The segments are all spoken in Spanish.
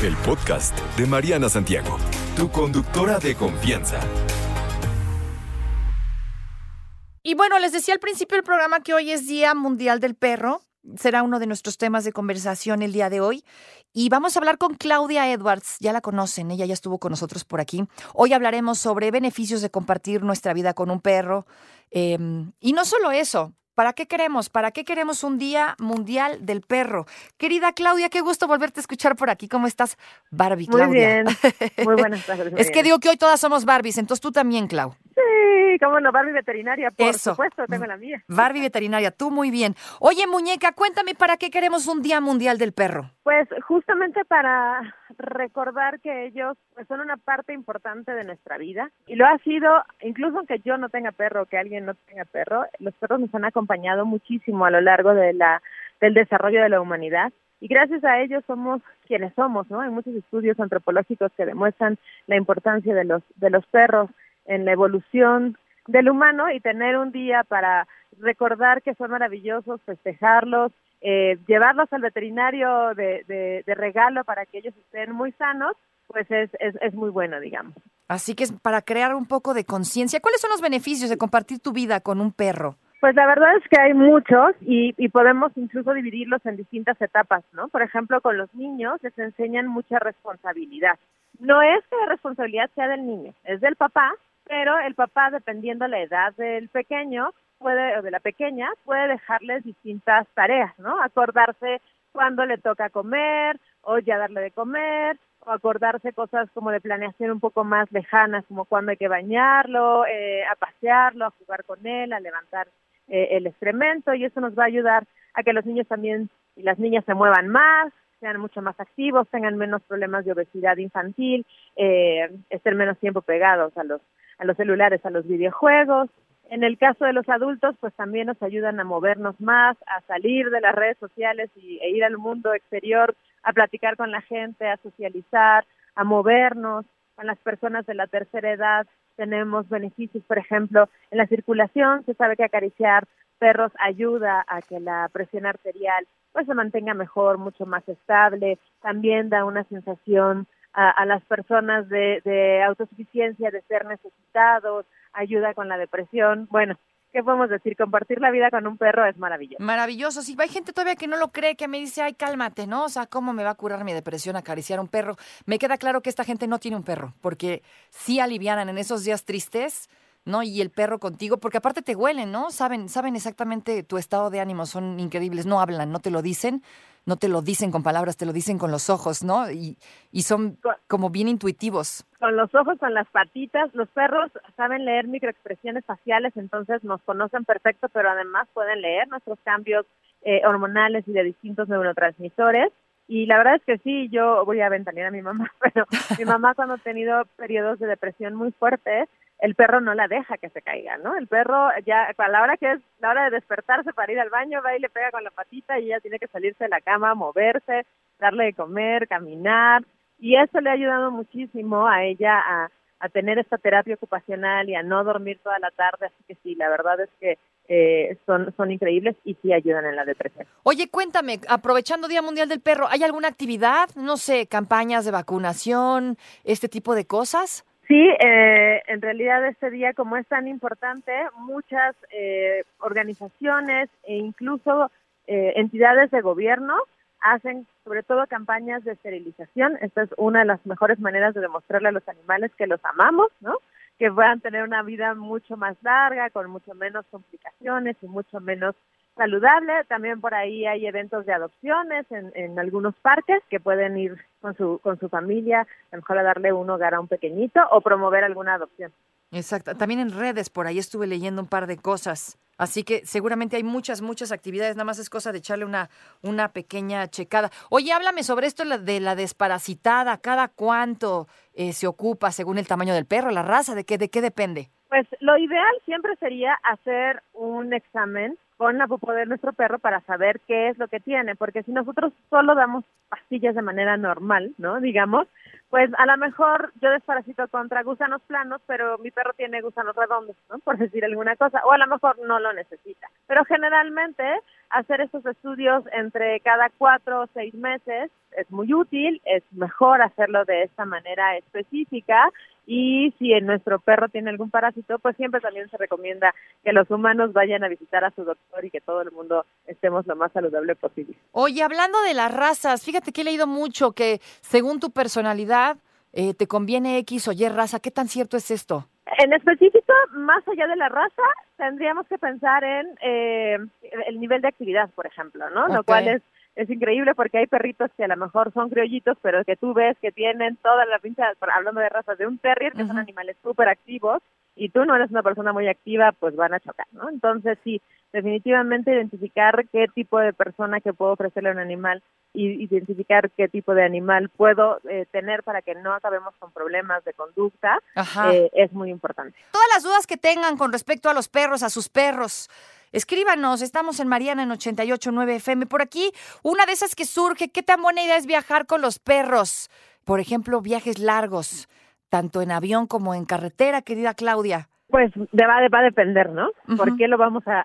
El podcast de Mariana Santiago, tu conductora de confianza. Y bueno, les decía al principio del programa que hoy es Día Mundial del Perro será uno de nuestros temas de conversación el día de hoy. Y vamos a hablar con Claudia Edwards, ya la conocen, ella ya estuvo con nosotros por aquí. Hoy hablaremos sobre beneficios de compartir nuestra vida con un perro. Em, y no solo eso, ¿Para qué queremos? ¿Para qué queremos un Día Mundial del Perro? Querida Claudia, qué gusto volverte a escuchar por aquí. ¿Cómo estás, Barbie, Claudia? Muy bien, muy buenas tardes. es que digo que hoy todas somos Barbies, entonces tú también, Clau. Sí, cómo no, Barbie veterinaria, por supuesto, tengo la mía. Barbie veterinaria, tú muy bien. Oye, muñeca, cuéntame para qué queremos un Día Mundial del Perro. Pues justamente para recordar que ellos pues, son una parte importante de nuestra vida y lo ha sido, incluso aunque yo no tenga perro, que alguien no tenga perro, los perros nos han acompañado muchísimo a lo largo de la del desarrollo de la humanidad y gracias a ellos somos quienes somos, ¿no? Hay muchos estudios antropológicos que demuestran la importancia de los de los perros en la evolución del humano y tener un día para recordar que son maravillosos, festejarlos, eh, llevarlos al veterinario de, de, regalo para que ellos estén muy sanos, pues es, es, es muy bueno, digamos. Así que es para crear un poco de conciencia. ¿Cuáles son los beneficios de compartir tu vida con un perro? Pues la verdad es que hay muchos y, y, podemos incluso dividirlos en distintas etapas, ¿no? Por ejemplo, con los niños les enseñan mucha responsabilidad. No es que la responsabilidad sea del niño, es del papá, pero el papá, dependiendo la edad del pequeño puede o de la pequeña, puede dejarles distintas tareas, ¿no? Acordarse cuándo le toca comer o ya darle de comer o acordarse cosas como de planeación un poco más lejanas, como cuándo hay que bañarlo, eh, a pasearlo, a jugar con él, a levantar eh, el excremento y eso nos va a ayudar a que los niños también y las niñas se muevan más, sean mucho más activos, tengan menos problemas de obesidad infantil, eh, estén menos tiempo pegados a los a los celulares, a los videojuegos. En el caso de los adultos, pues también nos ayudan a movernos más, a salir de las redes sociales y, e ir al mundo exterior, a platicar con la gente, a socializar, a movernos. Con las personas de la tercera edad tenemos beneficios, por ejemplo, en la circulación. Se sabe que acariciar perros ayuda a que la presión arterial pues se mantenga mejor, mucho más estable. También da una sensación a, las personas de, de autosuficiencia, de ser necesitados, ayuda con la depresión. Bueno, ¿qué podemos decir? Compartir la vida con un perro es maravilloso. Maravilloso. Sí, hay gente todavía que no lo cree, que me dice, ay, cálmate, ¿no? O sea, ¿cómo me va a curar mi depresión acariciar un perro? Me queda claro que esta gente no tiene un perro, porque sí alivianan en esos días tristes, ¿no? Y el perro contigo, porque aparte te huelen, ¿no? Saben, saben exactamente tu estado de ánimo, son increíbles, no hablan, no te lo dicen, no te lo dicen con palabras, te lo dicen con los ojos, ¿no? Y, y son como bien intuitivos. Con los ojos, con las patitas. Los perros saben leer microexpresiones faciales, entonces nos conocen perfecto, pero además pueden leer nuestros cambios eh, hormonales y de distintos neurotransmisores. Y la verdad es que sí, yo voy a ventanear a mi mamá, pero mi mamá cuando ha tenido periodos de depresión muy fuertes, el perro no la deja que se caiga, ¿no? El perro ya a la hora que es la hora de despertarse para ir al baño va y le pega con la patita y ella tiene que salirse de la cama, moverse, darle de comer, caminar y eso le ha ayudado muchísimo a ella a, a tener esta terapia ocupacional y a no dormir toda la tarde, así que sí, la verdad es que eh, son, son increíbles y sí ayudan en la depresión. Oye, cuéntame, aprovechando Día Mundial del Perro, ¿hay alguna actividad, no sé, campañas de vacunación, este tipo de cosas? Sí, eh, en realidad este día, como es tan importante, muchas eh, organizaciones e incluso eh, entidades de gobierno hacen sobre todo campañas de esterilización. Esta es una de las mejores maneras de demostrarle a los animales que los amamos, ¿no? Que puedan tener una vida mucho más larga, con mucho menos complicaciones y mucho menos saludable. También por ahí hay eventos de adopciones en, en algunos parques que pueden ir con su, con su familia, a lo mejor a darle un hogar a un pequeñito o promover alguna adopción. Exacto. También en redes, por ahí estuve leyendo un par de cosas. Así que seguramente hay muchas, muchas actividades, nada más es cosa de echarle una, una pequeña checada. Oye, háblame sobre esto de la desparasitada, ¿cada cuánto eh, se ocupa según el tamaño del perro, la raza? ¿De qué, de qué depende? Pues lo ideal siempre sería hacer un examen con la popó de nuestro perro para saber qué es lo que tiene, porque si nosotros solo damos pastillas de manera normal, ¿no? Digamos, pues a lo mejor yo desparasito contra gusanos planos, pero mi perro tiene gusanos redondos, ¿no? Por decir alguna cosa, o a lo mejor no lo necesita. Pero generalmente hacer estos estudios entre cada cuatro o seis meses es muy útil, es mejor hacerlo de esta manera específica y si en nuestro perro tiene algún parásito, pues siempre también se recomienda que los humanos vayan a visitar a su doctor y que todo el mundo estemos lo más saludable posible. Oye, hablando de las razas, fíjate que he leído mucho que según tu personalidad eh, te conviene X o Y raza. ¿Qué tan cierto es esto? En específico, más allá de la raza, tendríamos que pensar en eh, el nivel de actividad, por ejemplo, ¿no? Lo cual es es increíble porque hay perritos que a lo mejor son criollitos, pero que tú ves que tienen toda la pincha, hablando de razas de un terrier, que son animales súper activos, y tú no eres una persona muy activa, pues van a chocar, ¿no? Entonces, sí, definitivamente identificar qué tipo de persona que puedo ofrecerle a un animal y identificar qué tipo de animal puedo eh, tener para que no acabemos con problemas de conducta eh, es muy importante. Todas las dudas que tengan con respecto a los perros, a sus perros, Escríbanos, estamos en Mariana en 889 FM. Por aquí, una de esas que surge, ¿qué tan buena idea es viajar con los perros? Por ejemplo, viajes largos, tanto en avión como en carretera, querida Claudia. Pues va, va a depender, ¿no? ¿Por qué lo vamos a,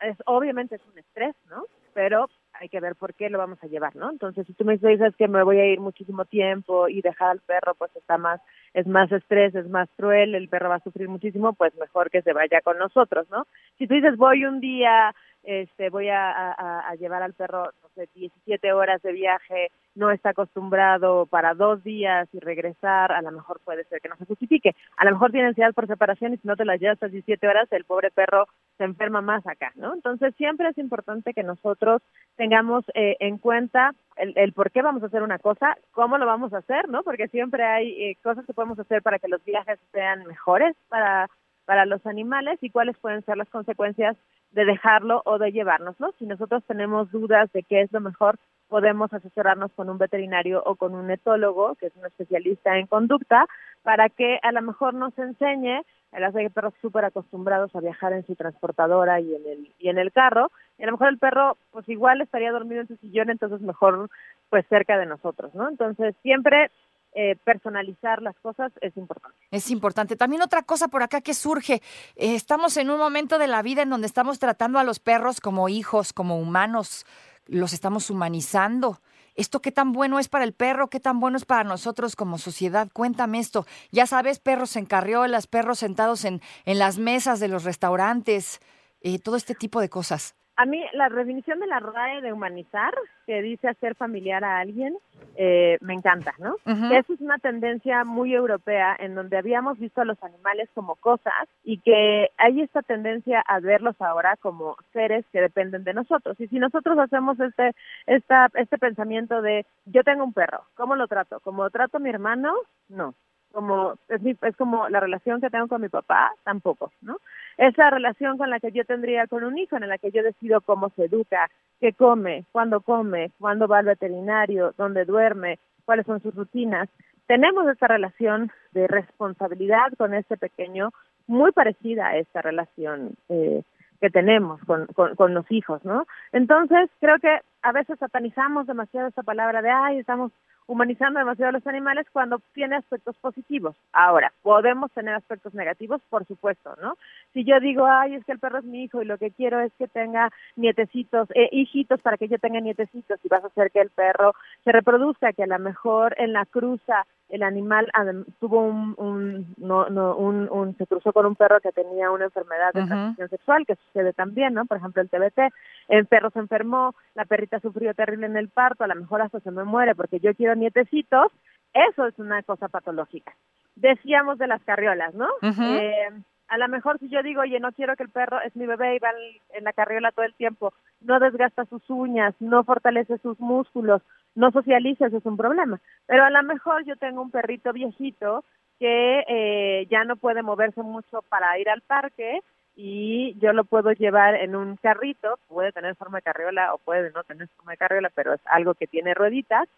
es, obviamente es un estrés, ¿no? Pero hay que ver por qué lo vamos a llevar, ¿no? Entonces, si tú me dices que me voy a ir muchísimo tiempo y dejar al perro, pues está más, es más estrés, es más cruel, el perro va a sufrir muchísimo, pues mejor que se vaya con nosotros, ¿no? Si tú dices voy un día este, voy a, llevar al perro, no sé, 17 horas de viaje, no está acostumbrado para dos días y regresar, a lo mejor puede ser que no se justifique. A lo mejor tiene ansiedad por separación y si no te la llevas a 17 horas, el pobre perro se enferma más acá, ¿no? Entonces siempre es importante que nosotros tengamos eh, en cuenta el, el, por qué vamos a hacer una cosa, cómo lo vamos a hacer, ¿no? Porque siempre hay eh, cosas que podemos hacer para que los viajes sean mejores para para los animales y cuáles pueden ser las consecuencias de dejarlo o de llevárnoslo. Si nosotros tenemos dudas de qué es lo mejor, podemos asesorarnos con un veterinario o con un etólogo, que es un especialista en conducta, para que a lo mejor nos enseñe, las hay perros súper acostumbrados a viajar en su transportadora y en el y en el carro, y a lo mejor el perro pues igual estaría dormido en su sillón, entonces mejor pues cerca de nosotros, ¿no? Entonces siempre eh, personalizar las cosas es importante. Es importante. También otra cosa por acá que surge, eh, estamos en un momento de la vida en donde estamos tratando a los perros como hijos, como humanos, los estamos humanizando. ¿Esto qué tan bueno es para el perro? ¿Qué tan bueno es para nosotros como sociedad? Cuéntame esto. Ya sabes, perros en carriolas, perros sentados en, en las mesas de los restaurantes, eh, todo este tipo de cosas. A mí la definición de la RAE de humanizar, que dice hacer familiar a alguien, eh, me encanta, ¿no? Esa es una tendencia muy europea en donde habíamos visto a los animales como cosas y que hay esta tendencia a verlos ahora como seres que dependen de nosotros. Y si nosotros hacemos este, esta, este pensamiento de yo tengo un perro, ¿cómo lo trato? ¿Cómo trato a mi hermano? No como es, es como la relación que tengo con mi papá, tampoco, ¿no? Esa relación con la que yo tendría con un hijo, en la que yo decido cómo se educa, qué come, cuándo come, cuándo va al veterinario, dónde duerme, cuáles son sus rutinas. Tenemos esta relación de responsabilidad con este pequeño muy parecida a esta relación eh, que tenemos con, con, con, los hijos, ¿no? Entonces, creo que a veces satanizamos demasiado esta palabra de, ay, estamos humanizando demasiado a los animales cuando tiene aspectos positivos. Ahora, podemos tener aspectos negativos, por supuesto, ¿no? Si yo digo, ay, es que el perro es mi hijo y lo que quiero es que tenga nietecitos, eh, hijitos para que yo tenga nietecitos y vas a hacer que el perro se reproduzca, que a lo mejor en la cruza el animal tuvo un, un, no, no, un, un, se cruzó con un perro que tenía una enfermedad de transmisión sexual, que sucede también, ¿no? Por ejemplo, el TBT, el perro se enfermó, la perrita sufrió terrible en el parto, a lo mejor hasta se me muere porque yo quiero nietecitos, eso es una cosa patológica. Decíamos de las carriolas, ¿no? eh, a lo mejor si yo digo, oye, no quiero que el perro es mi bebé y va en la carriola todo el tiempo, no desgasta sus uñas, no fortalece sus músculos, no socializa, eso es un problema. Pero a lo mejor yo tengo un perrito viejito que eh, ya no puede moverse mucho para ir al parque y yo lo puedo llevar en un carrito, puede tener forma de carriola o puede no tener forma de carriola, pero es algo que tiene rueditas.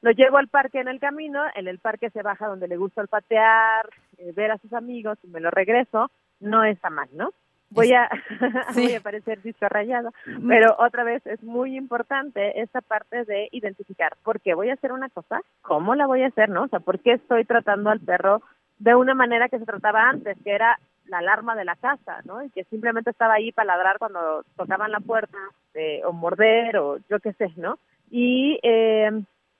Lo llevo al parque en el camino, en el parque se baja donde le gusta olfatear, eh, ver a sus amigos y me lo regreso, no está mal, ¿no? Voy a, voy a parecer disco rayado, Mm. pero otra vez es muy importante esta parte de identificar por qué voy a hacer una cosa, cómo la voy a hacer, ¿no? O sea, por qué estoy tratando al perro de una manera que se trataba antes, que era la alarma de la casa, ¿no? Y que simplemente estaba ahí para ladrar cuando tocaban la puerta eh, o morder o yo qué sé, ¿no? Y eh,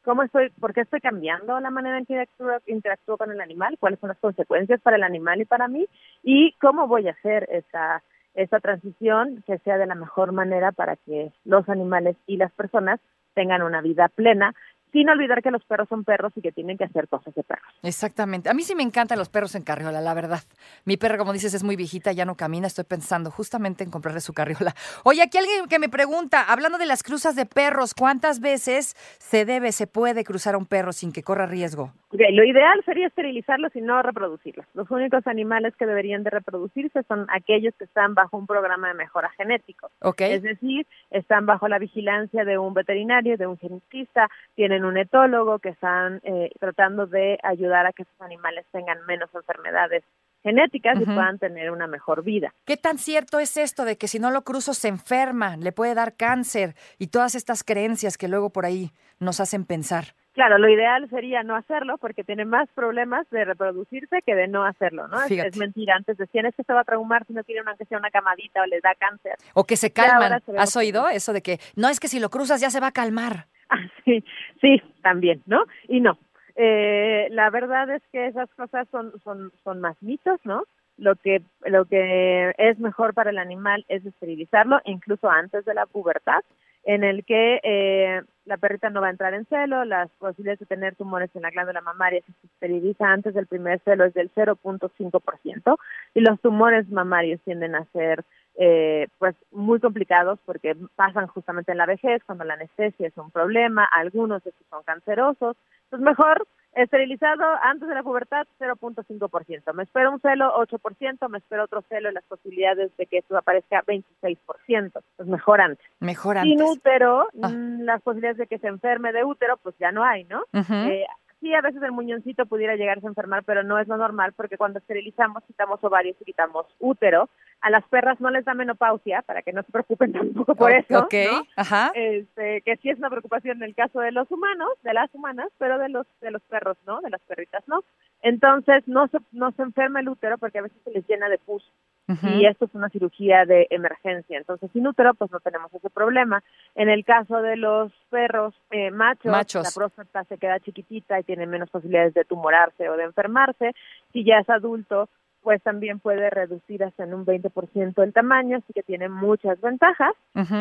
cómo estoy, por qué estoy cambiando la manera en que interactúo, con el animal, cuáles son las consecuencias para el animal y para mí y cómo voy a hacer esa esa transición que sea de la mejor manera para que los animales y las personas tengan una vida plena sin olvidar que los perros son perros y que tienen que hacer cosas de perros. Exactamente. A mí sí me encantan los perros en carriola, la verdad. Mi perra, como dices, es muy viejita, ya no camina. Estoy pensando justamente en comprarle su carriola. Oye, aquí alguien que me pregunta, hablando de las cruzas de perros, ¿cuántas veces se debe, se puede cruzar a un perro sin que corra riesgo? Lo ideal sería esterilizarlos y no reproducirlos. Los únicos animales que deberían de reproducirse son aquellos que están bajo un programa de mejora genético. ¿Ok? Es decir, están bajo la vigilancia de un veterinario, de un genetista, tienen un etólogo que están eh, tratando de ayudar a que esos animales tengan menos enfermedades genéticas y puedan tener una mejor vida. ¿Qué tan cierto es esto de que si no lo cruzo se enferma, le puede dar cáncer y todas estas creencias que luego por ahí nos hacen pensar? Claro, lo ideal sería no hacerlo porque tiene más problemas de reproducirse que de no hacerlo, ¿no? Es, es mentira. Antes decían, es que se va a traumar si no tiene una, aunque sea una camadita o les da cáncer. O que se calman. se ¿Has que oído eso de que no es que si lo cruzas ya se va a calmar? Sí, sí, también, ¿no? Y no. Eh, la verdad es que esas cosas son, son, son más mitos, ¿no? Lo que, lo que es mejor para el animal es esterilizarlo, incluso antes de la pubertad, en el que eh, la perrita no va a entrar en celo, las posibilidades de tener tumores en la glándula mamaria si se esteriliza antes del primer celo es del 0.5% y los tumores mamarios tienden a ser eh, pues muy complicados porque pasan justamente en la vejez cuando la anestesia es un problema, algunos de estos son cancerosos, entonces mejor esterilizado antes de la pubertad 0.5%, me espero un celo 8%, me espero otro celo y las posibilidades de que esto aparezca 26%, pues mejor antes. Mejor Sin antes. útero, Ah. mm, las posibilidades de que se enferme de útero pues ya no hay, ¿no? Eh, sí, a veces el muñoncito pudiera llegarse a enfermar, pero no es lo normal porque cuando esterilizamos quitamos ovarios y quitamos útero. A las perras no les da menopausia, para que no se preocupen tampoco por eso. Ok, ¿no? ajá. Este, que sí es una preocupación en el caso de los humanos, de las humanas, pero de los de los perros no, de las perritas no. Entonces no se no se enferma el útero porque a veces se les llena de pus y esto es una cirugía de emergencia. Entonces, sin útero, pues no tenemos ese problema. En el caso de los perros eh, machos, Machos. la próstata se queda chiquitita y tiene menos posibilidades de tumorarse o de enfermarse. Si ya es adulto, pues también puede reducir hasta en un 20% el tamaño, así que tiene muchas ventajas.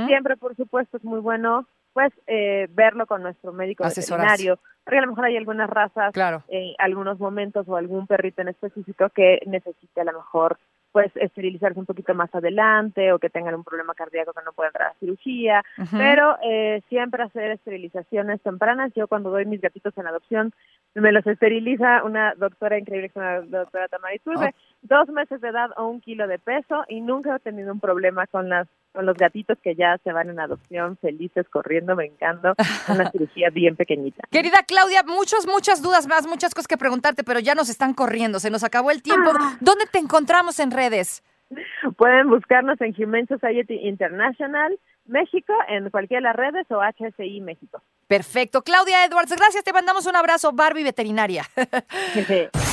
Siempre, por supuesto, es muy bueno pues eh, verlo con nuestro médico Asesorarse. veterinario, porque a lo mejor hay algunas razas Claro. en algunos momentos o algún perrito en específico que necesite a lo mejor pues esterilizarse un poquito más adelante o que tengan un problema cardíaco que no pueda entrar a cirugía, pero eh, siempre hacer esterilizaciones tempranas. Yo cuando doy mis gatitos en adopción me los esteriliza una doctora increíble, que es una doctora Tamara Iturbe, dos meses de edad o un kilo de peso y nunca he tenido un problema con las con los gatitos que ya se van en adopción felices, corriendo, brincando, una cirugía bien pequeñita. Querida Claudia, muchas, muchas dudas más, muchas cosas que preguntarte, pero ya nos están corriendo, se nos acabó el tiempo. Ah. ¿Dónde te encontramos en redes? Pueden buscarnos en Humane Society International México en cualquiera de las redes o HSI México. Perfecto. Claudia Edwards, gracias, te mandamos un abrazo, Barbie Veterinaria.